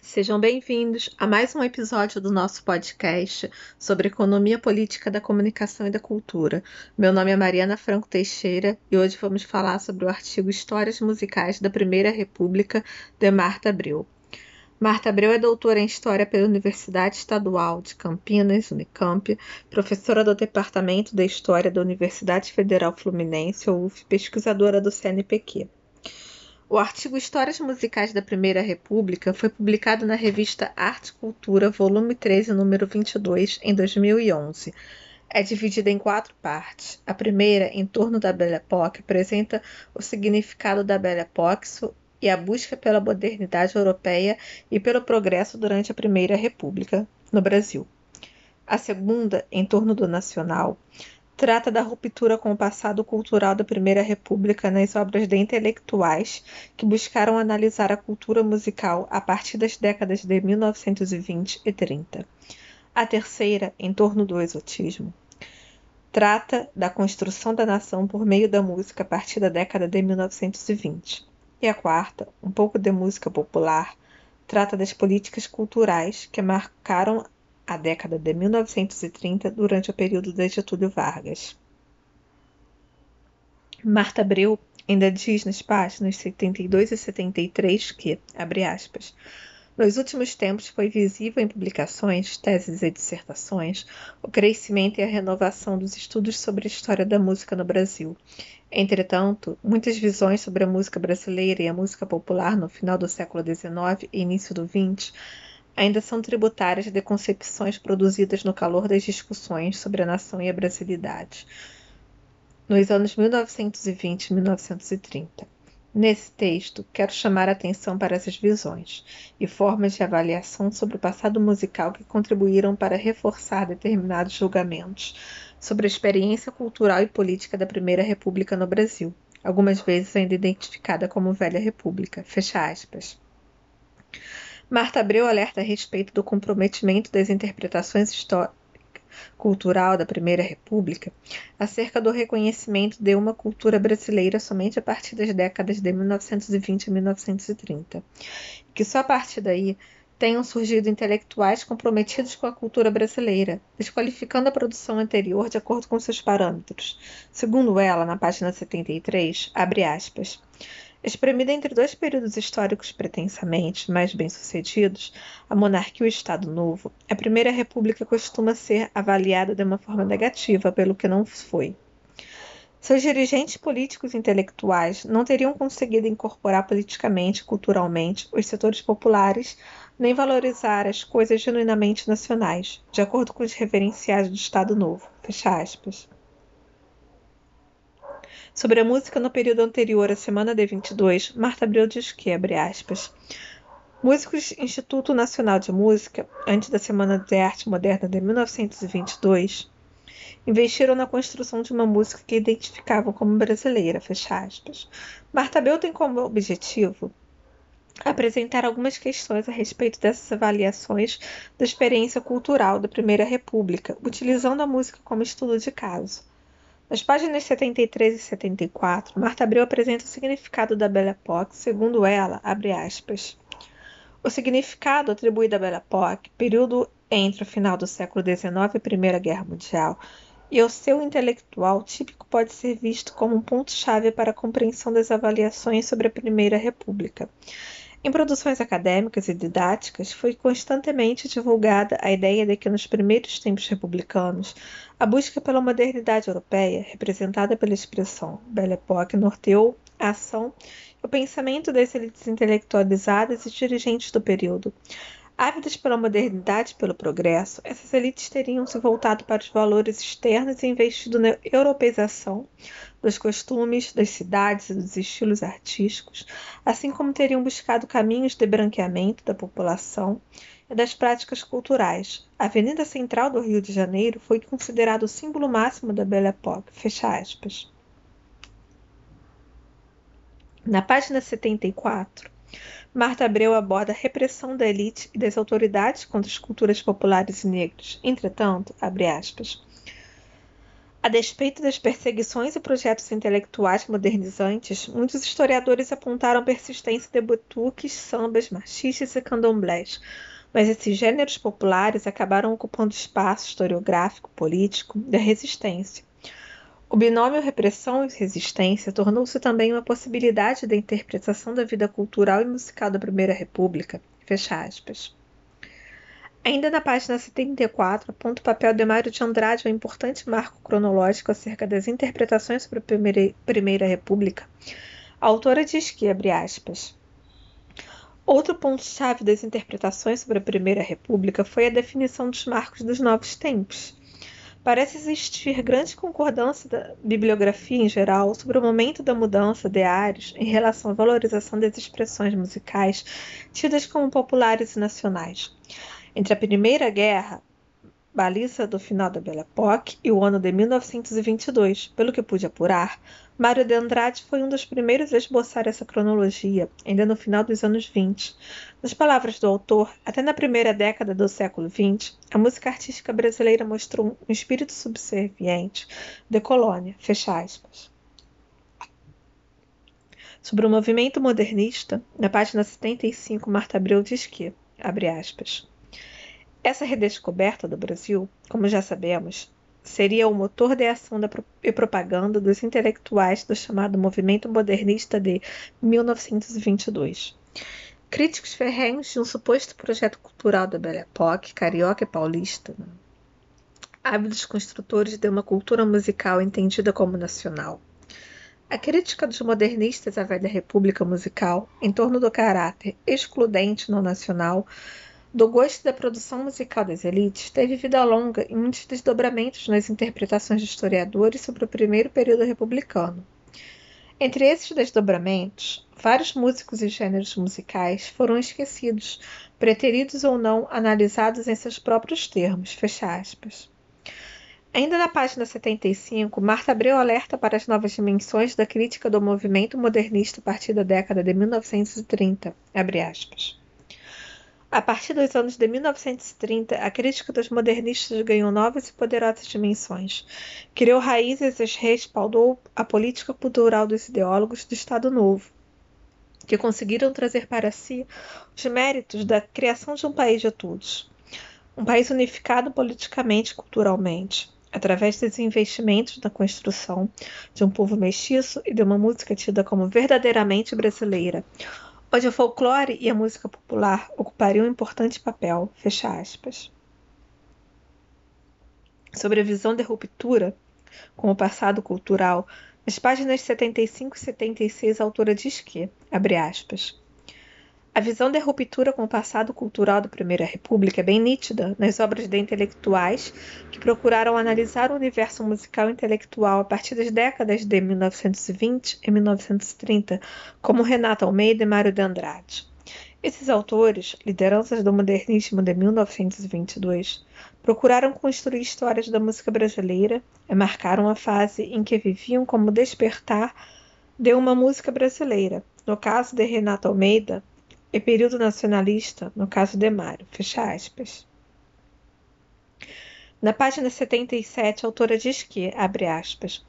Sejam bem-vindos a mais um episódio do nosso podcast sobre economia política da comunicação e da cultura. Meu nome é Mariana Franco Teixeira e hoje vamos falar sobre o artigo Histórias Musicais da Primeira República de Marta Abreu. Marta Abreu é doutora em História pela Universidade Estadual de Campinas, Unicamp, professora do Departamento de História da Universidade Federal Fluminense, UF, pesquisadora do CNPq. O artigo Histórias Musicais da Primeira República foi publicado na revista Arte e Cultura, volume 13, número 22, em 2011. É dividida em quatro partes. A primeira, em torno da Belle Époque, apresenta o significado da Belle Époque e a busca pela modernidade europeia e pelo progresso durante a Primeira República no Brasil. A segunda, em torno do nacional, trata da ruptura com o passado cultural da Primeira República nas obras de intelectuais que buscaram analisar a cultura musical a partir das décadas de 1920 e 30. A terceira, em torno do exotismo, trata da construção da nação por meio da música a partir da década de 1920. E a quarta, um pouco de música popular, trata das políticas culturais que marcaram a década de 1930 durante o período de Getúlio Vargas. Marta Abreu ainda diz nas páginas 72 e 73 que, abre aspas, nos últimos tempos foi visível em publicações, teses e dissertações o crescimento e a renovação dos estudos sobre a história da música no Brasil. Entretanto, muitas visões sobre a música brasileira e a música popular no final do século XIX e início do XX ainda são tributárias de concepções produzidas no calor das discussões sobre a nação e a brasilidade, nos anos 1920 e 1930. Nesse texto, quero chamar a atenção para essas visões e formas de avaliação sobre o passado musical que contribuíram para reforçar determinados julgamentos sobre a experiência cultural e política da Primeira República no Brasil, algumas vezes ainda identificada como Velha República. Fecha aspas. Marta Abreu alerta a respeito do comprometimento das interpretações históricas cultural da Primeira República acerca do reconhecimento de uma cultura brasileira somente a partir das décadas de 1920 e 1930, que só a partir daí tenham surgido intelectuais comprometidos com a cultura brasileira, desqualificando a produção anterior de acordo com seus parâmetros. Segundo ela, na página 73, abre aspas. Espremida entre dois períodos históricos pretensamente mais bem-sucedidos, a monarquia e o Estado Novo, a Primeira República costuma ser avaliada de uma forma negativa pelo que não foi. Seus dirigentes políticos e intelectuais não teriam conseguido incorporar politicamente e culturalmente os setores populares, nem valorizar as coisas genuinamente nacionais, de acordo com os reverenciais do Estado Novo. Fecha aspas. Sobre a música no período anterior à semana de 22, Marta Abreu diz que, abre aspas, músicos Instituto Nacional de Música, antes da Semana de Arte Moderna de 1922, investiram na construção de uma música que identificavam como brasileira, fecha aspas. Marta Abreu tem como objetivo apresentar algumas questões a respeito dessas avaliações da experiência cultural da Primeira República, utilizando a música como estudo de caso. Nas páginas 73 e 74, Marta Abreu apresenta o significado da Belle Époque, segundo ela, abre aspas. O significado atribuído à Belle Époque, período entre o final do século XIX e a Primeira Guerra Mundial, e o seu intelectual típico pode ser visto como um ponto-chave para a compreensão das avaliações sobre a Primeira República. Em produções acadêmicas e didáticas, foi constantemente divulgada a ideia de que nos primeiros tempos republicanos, a busca pela modernidade europeia, representada pela expressão Belle Époque, norteou a ação e o pensamento das elites intelectualizadas e dirigentes do período. Ávidas pela modernidade e pelo progresso, essas elites teriam se voltado para os valores externos e investido na europeização dos costumes, das cidades e dos estilos artísticos, assim como teriam buscado caminhos de branqueamento da população e das práticas culturais. A Avenida Central do Rio de Janeiro foi considerado o símbolo máximo da Belle Époque. Fecha aspas. Na página 74, Marta Abreu aborda a repressão da elite e das autoridades contra as culturas populares e negras. Entretanto, abre aspas, A despeito das perseguições e projetos intelectuais modernizantes, muitos historiadores apontaram persistência de butuques, sambas, machistas e candomblés, mas esses gêneros populares acabaram ocupando espaço historiográfico, político da resistência. O binômio repressão e resistência tornou-se também uma possibilidade da interpretação da vida cultural e musical da Primeira República. Fecha aspas. Ainda na página 74, aponta o papel de Mário de Andrade, um importante marco cronológico acerca das interpretações sobre a Primeira, República. A autora diz que, abre aspas, Outro ponto-chave das interpretações sobre a Primeira República foi a definição dos marcos dos novos tempos. Parece existir grande concordância da bibliografia em geral sobre o momento da mudança de áreas em relação à valorização das expressões musicais tidas como populares e nacionais. Entre a Primeira Guerra, baliza do final da Belle Époque, e o ano de 1922, pelo que pude apurar, Mário de Andrade foi um dos primeiros a esboçar essa cronologia, ainda no final dos anos 20. Nas palavras do autor, até na primeira década do século XX, a música artística brasileira mostrou um espírito subserviente de colônia. Fecha aspas. Sobre o movimento modernista, na página 75, Marta Abreu diz que, abre aspas, essa redescoberta do Brasil, como já sabemos, seria o motor de ação da, e propaganda dos intelectuais do chamado movimento modernista de 1922. Críticos ferrenhos de um suposto projeto cultural da Belle Époque, carioca e paulista, né? ávidos construtores de uma cultura musical entendida como nacional. A crítica dos modernistas à velha república musical, em torno do caráter excludente no nacional, do gosto da produção musical das elites teve vida longa e muitos desdobramentos nas interpretações de historiadores sobre o primeiro período republicano. Entre esses desdobramentos, vários músicos e gêneros musicais foram esquecidos, preteridos ou não, analisados em seus próprios termos. Fecha aspas. Ainda na página 75, Marta Abreu alerta para as novas dimensões da crítica do movimento modernista a partir da década de 1930. A partir dos anos de 1930, a crítica dos modernistas ganhou novas e poderosas dimensões. Criou raízes e respaldou a política cultural dos ideólogos do Estado Novo, que conseguiram trazer para si os méritos da criação de um país de todos. Um país unificado politicamente e culturalmente, através dos investimentos na construção de um povo mestiço e de uma música tida como verdadeiramente brasileira onde o folclore e a música popular ocupariam um importante papel. Fecha aspas. Sobre a visão de ruptura com o passado cultural, nas páginas 75 e 76 a autora diz que, abre aspas, a visão da ruptura com o passado cultural da Primeira República é bem nítida nas obras de intelectuais que procuraram analisar o universo musical intelectual a partir das décadas de 1920 e 1930, como Renato Almeida e Mário de Andrade. Esses autores, lideranças do modernismo de 1922, procuraram construir histórias da música brasileira e marcaram a fase em que viviam como despertar de uma música brasileira. No caso de Renato Almeida, e período nacionalista, no caso de Mário. Fecha aspas. Na página 77, a autora diz que, abre aspas,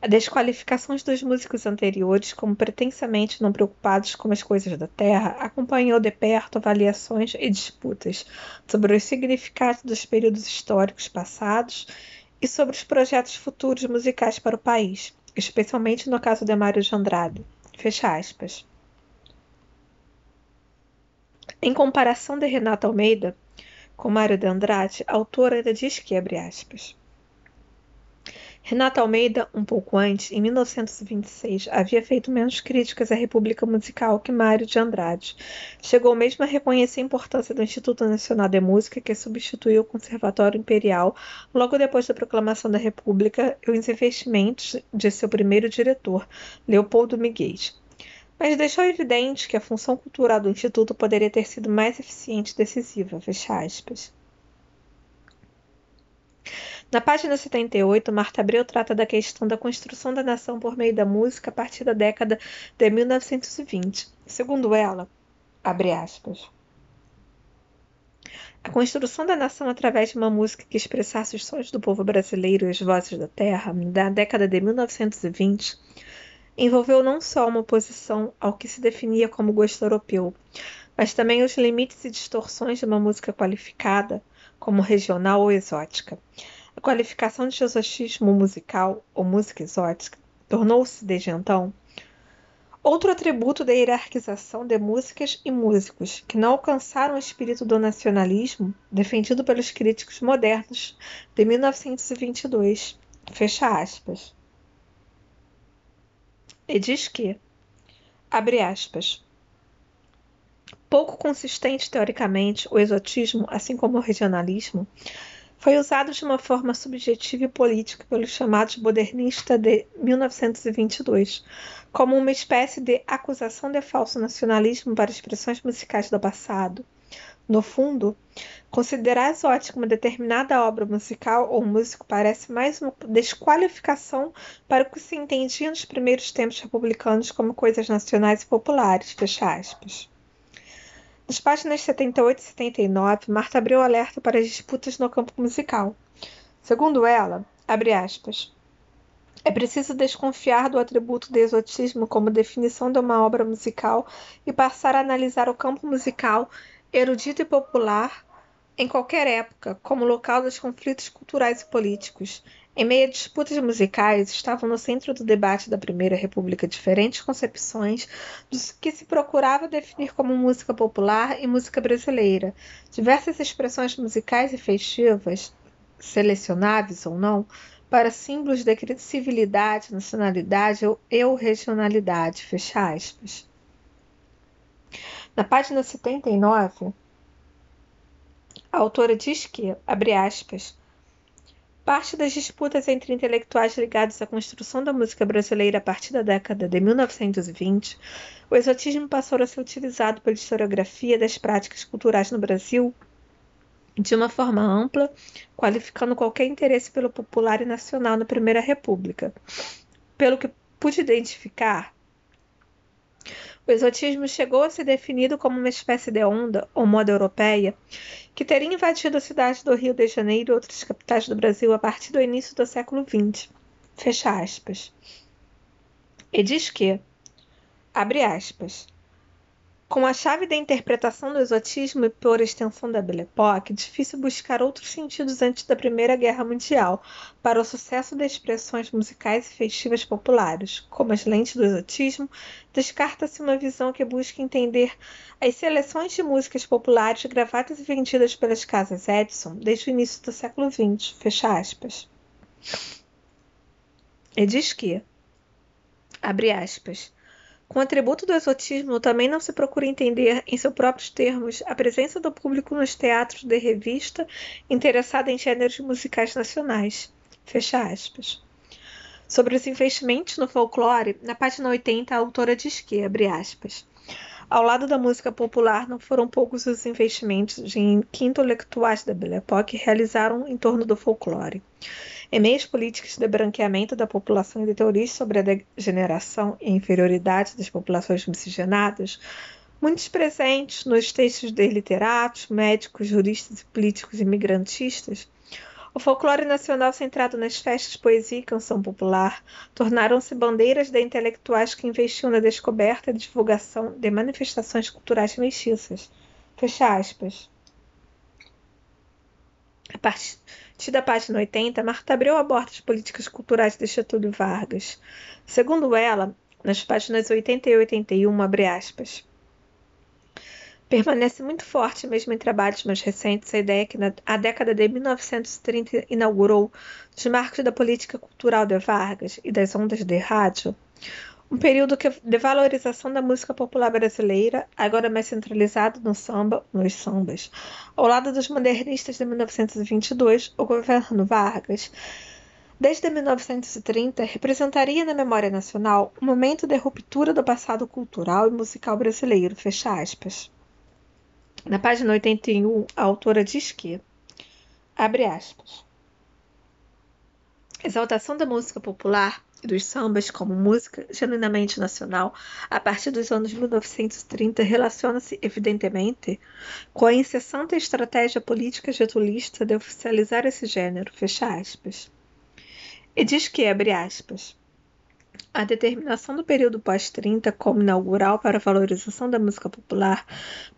a desqualificação dos músicos anteriores como pretensamente não preocupados com as coisas da terra acompanhou de perto avaliações e disputas sobre os significados dos períodos históricos passados e sobre os projetos futuros musicais para o país, especialmente no caso de Mário de Andrade. Fecha aspas. Em comparação de Renata Almeida com Mário de Andrade, a autora ainda diz que, abre aspas, Renata Almeida, um pouco antes, em 1926, havia feito menos críticas à República Musical que Mário de Andrade. Chegou mesmo a reconhecer a importância do Instituto Nacional de Música, que substituiu o Conservatório Imperial logo depois da proclamação da República e os investimentos de seu primeiro diretor, Leopoldo Miguel mas deixou evidente que a função cultural do Instituto poderia ter sido mais eficiente e decisiva. Na página 78, Marta Abreu trata da questão da construção da nação por meio da música a partir da década de 1920. Segundo ela, aspas, A construção da nação através de uma música que expressasse os sonhos do povo brasileiro e as vozes da terra, da década de 1920, envolveu não só uma oposição ao que se definia como gosto europeu, mas também os limites e distorções de uma música qualificada como regional ou exótica. A qualificação de exotismo musical ou música exótica tornou-se, desde então, Outro atributo da hierarquização de músicas e músicos que não alcançaram o espírito do nacionalismo defendido pelos críticos modernos de 1922. Fecha aspas. E diz que, abre aspas, pouco consistente teoricamente, o exotismo, assim como o regionalismo, foi usado de uma forma subjetiva e política pelos chamados modernistas de 1922, como uma espécie de acusação de falso nacionalismo para expressões musicais do passado. No fundo, considerar exótica uma determinada obra musical ou músico parece mais uma desqualificação para o que se entendia nos primeiros tempos republicanos como coisas nacionais e populares. Fecha aspas. Nas páginas 78 e 79, Marta abriu alerta para as disputas no campo musical. Segundo ela, abre aspas, é preciso desconfiar do atributo de exotismo como definição de uma obra musical e passar a analisar o campo musical, erudito e popular, em qualquer época, como local dos conflitos culturais e políticos, em meio a disputas musicais, estavam no centro do debate da Primeira República diferentes concepções do que se procurava definir como música popular e música brasileira. Diversas expressões musicais e festivas, selecionáveis ou não, para símbolos de civilidade, nacionalidade ou regionalidade. Fecha aspas. Na página 79, a autora diz que, abre aspas, Parte das disputas entre intelectuais ligados à construção da música brasileira a partir da década de 1920, o exotismo passou a ser utilizado pela historiografia das práticas culturais no Brasil de uma forma ampla, qualificando qualquer interesse pelo popular e nacional na Primeira República. Pelo que pude identificar, o exotismo chegou a ser definido como uma espécie de onda ou moda europeia que teria invadido a cidade do Rio de Janeiro e outras capitais do Brasil a partir do início do século XX. Fecha aspas. E diz que, abre aspas, com a chave da interpretação do exotismo e por extensão da Belle Époque, difícil buscar outros sentidos antes da Primeira Guerra Mundial para o sucesso de expressões musicais e festivas populares. Como as lentes do exotismo, descarta-se uma visão que busca entender as seleções de músicas populares gravadas e vendidas pelas casas Edison desde o início do século XX. Fecha aspas. E diz que, abre aspas, com o atributo do exotismo, também não se procura entender, em seus próprios termos, a presença do público nos teatros de revista interessado em gêneros musicais nacionais. Fecha aspas. Sobre os investimentos no folclore, na página 80, a autora diz que, abre aspas, ao lado da música popular, não foram poucos os investimentos que intelectuais da Belle Époque realizaram em torno do folclore. Em meios políticos de branqueamento da população e de teorias sobre a degeneração e inferioridade das populações miscigenadas, muitos presentes nos textos de literatos, médicos, juristas e políticos imigrantistas, o folclore nacional centrado nas festas, poesia e canção popular tornaram-se bandeiras de intelectuais que investiam na descoberta e divulgação de manifestações culturais mestiças. Fecha aspas. Partir da página 80, Marta Abreu aborda as políticas culturais de Getúlio Vargas. Segundo ela, nas páginas 80 e 81, abre aspas, permanece muito forte mesmo em trabalhos mais recentes a ideia que na, a década de 1930 inaugurou os marcos da política cultural de Vargas e das ondas de rádio, um período de valorização da música popular brasileira, agora mais centralizado no samba, nos sambas. Ao lado dos modernistas de 1922, o governo Vargas, desde 1930, representaria na memória nacional um momento de ruptura do passado cultural e musical brasileiro. Fecha aspas. Na página 81, a autora diz que, abre aspas, exaltação da música popular dos sambas como música genuinamente nacional a partir dos anos 1930 relaciona-se, evidentemente, com a incessante estratégia política getulista de oficializar esse gênero, fecha aspas. E diz que, abre aspas, a determinação do período pós-30 como inaugural para a valorização da música popular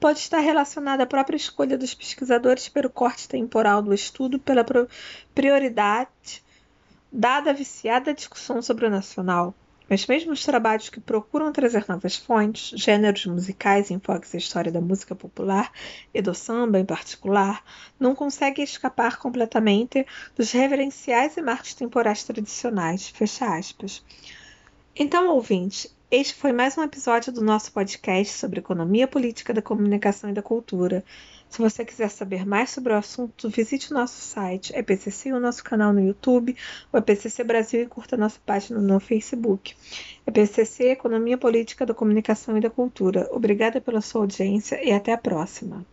pode estar relacionada à própria escolha dos pesquisadores pelo corte temporal do estudo pela prioridade dada a viciada discussão sobre o nacional. Mas mesmo os trabalhos que procuram trazer novas fontes, gêneros musicais e enfoques à história da música popular e do samba em particular, não conseguem escapar completamente dos reverenciais e marcos temporais tradicionais. Fecha aspas. Então, ouvinte, este foi mais um episódio do nosso podcast sobre economia política da comunicação e da cultura. Se você quiser saber mais sobre o assunto, visite o nosso site, EPCC o nosso canal no YouTube, o EPCC Brasil e curta nossa página no Facebook. EPCC Economia Política da Comunicação e da Cultura. Obrigada pela sua audiência e até a próxima.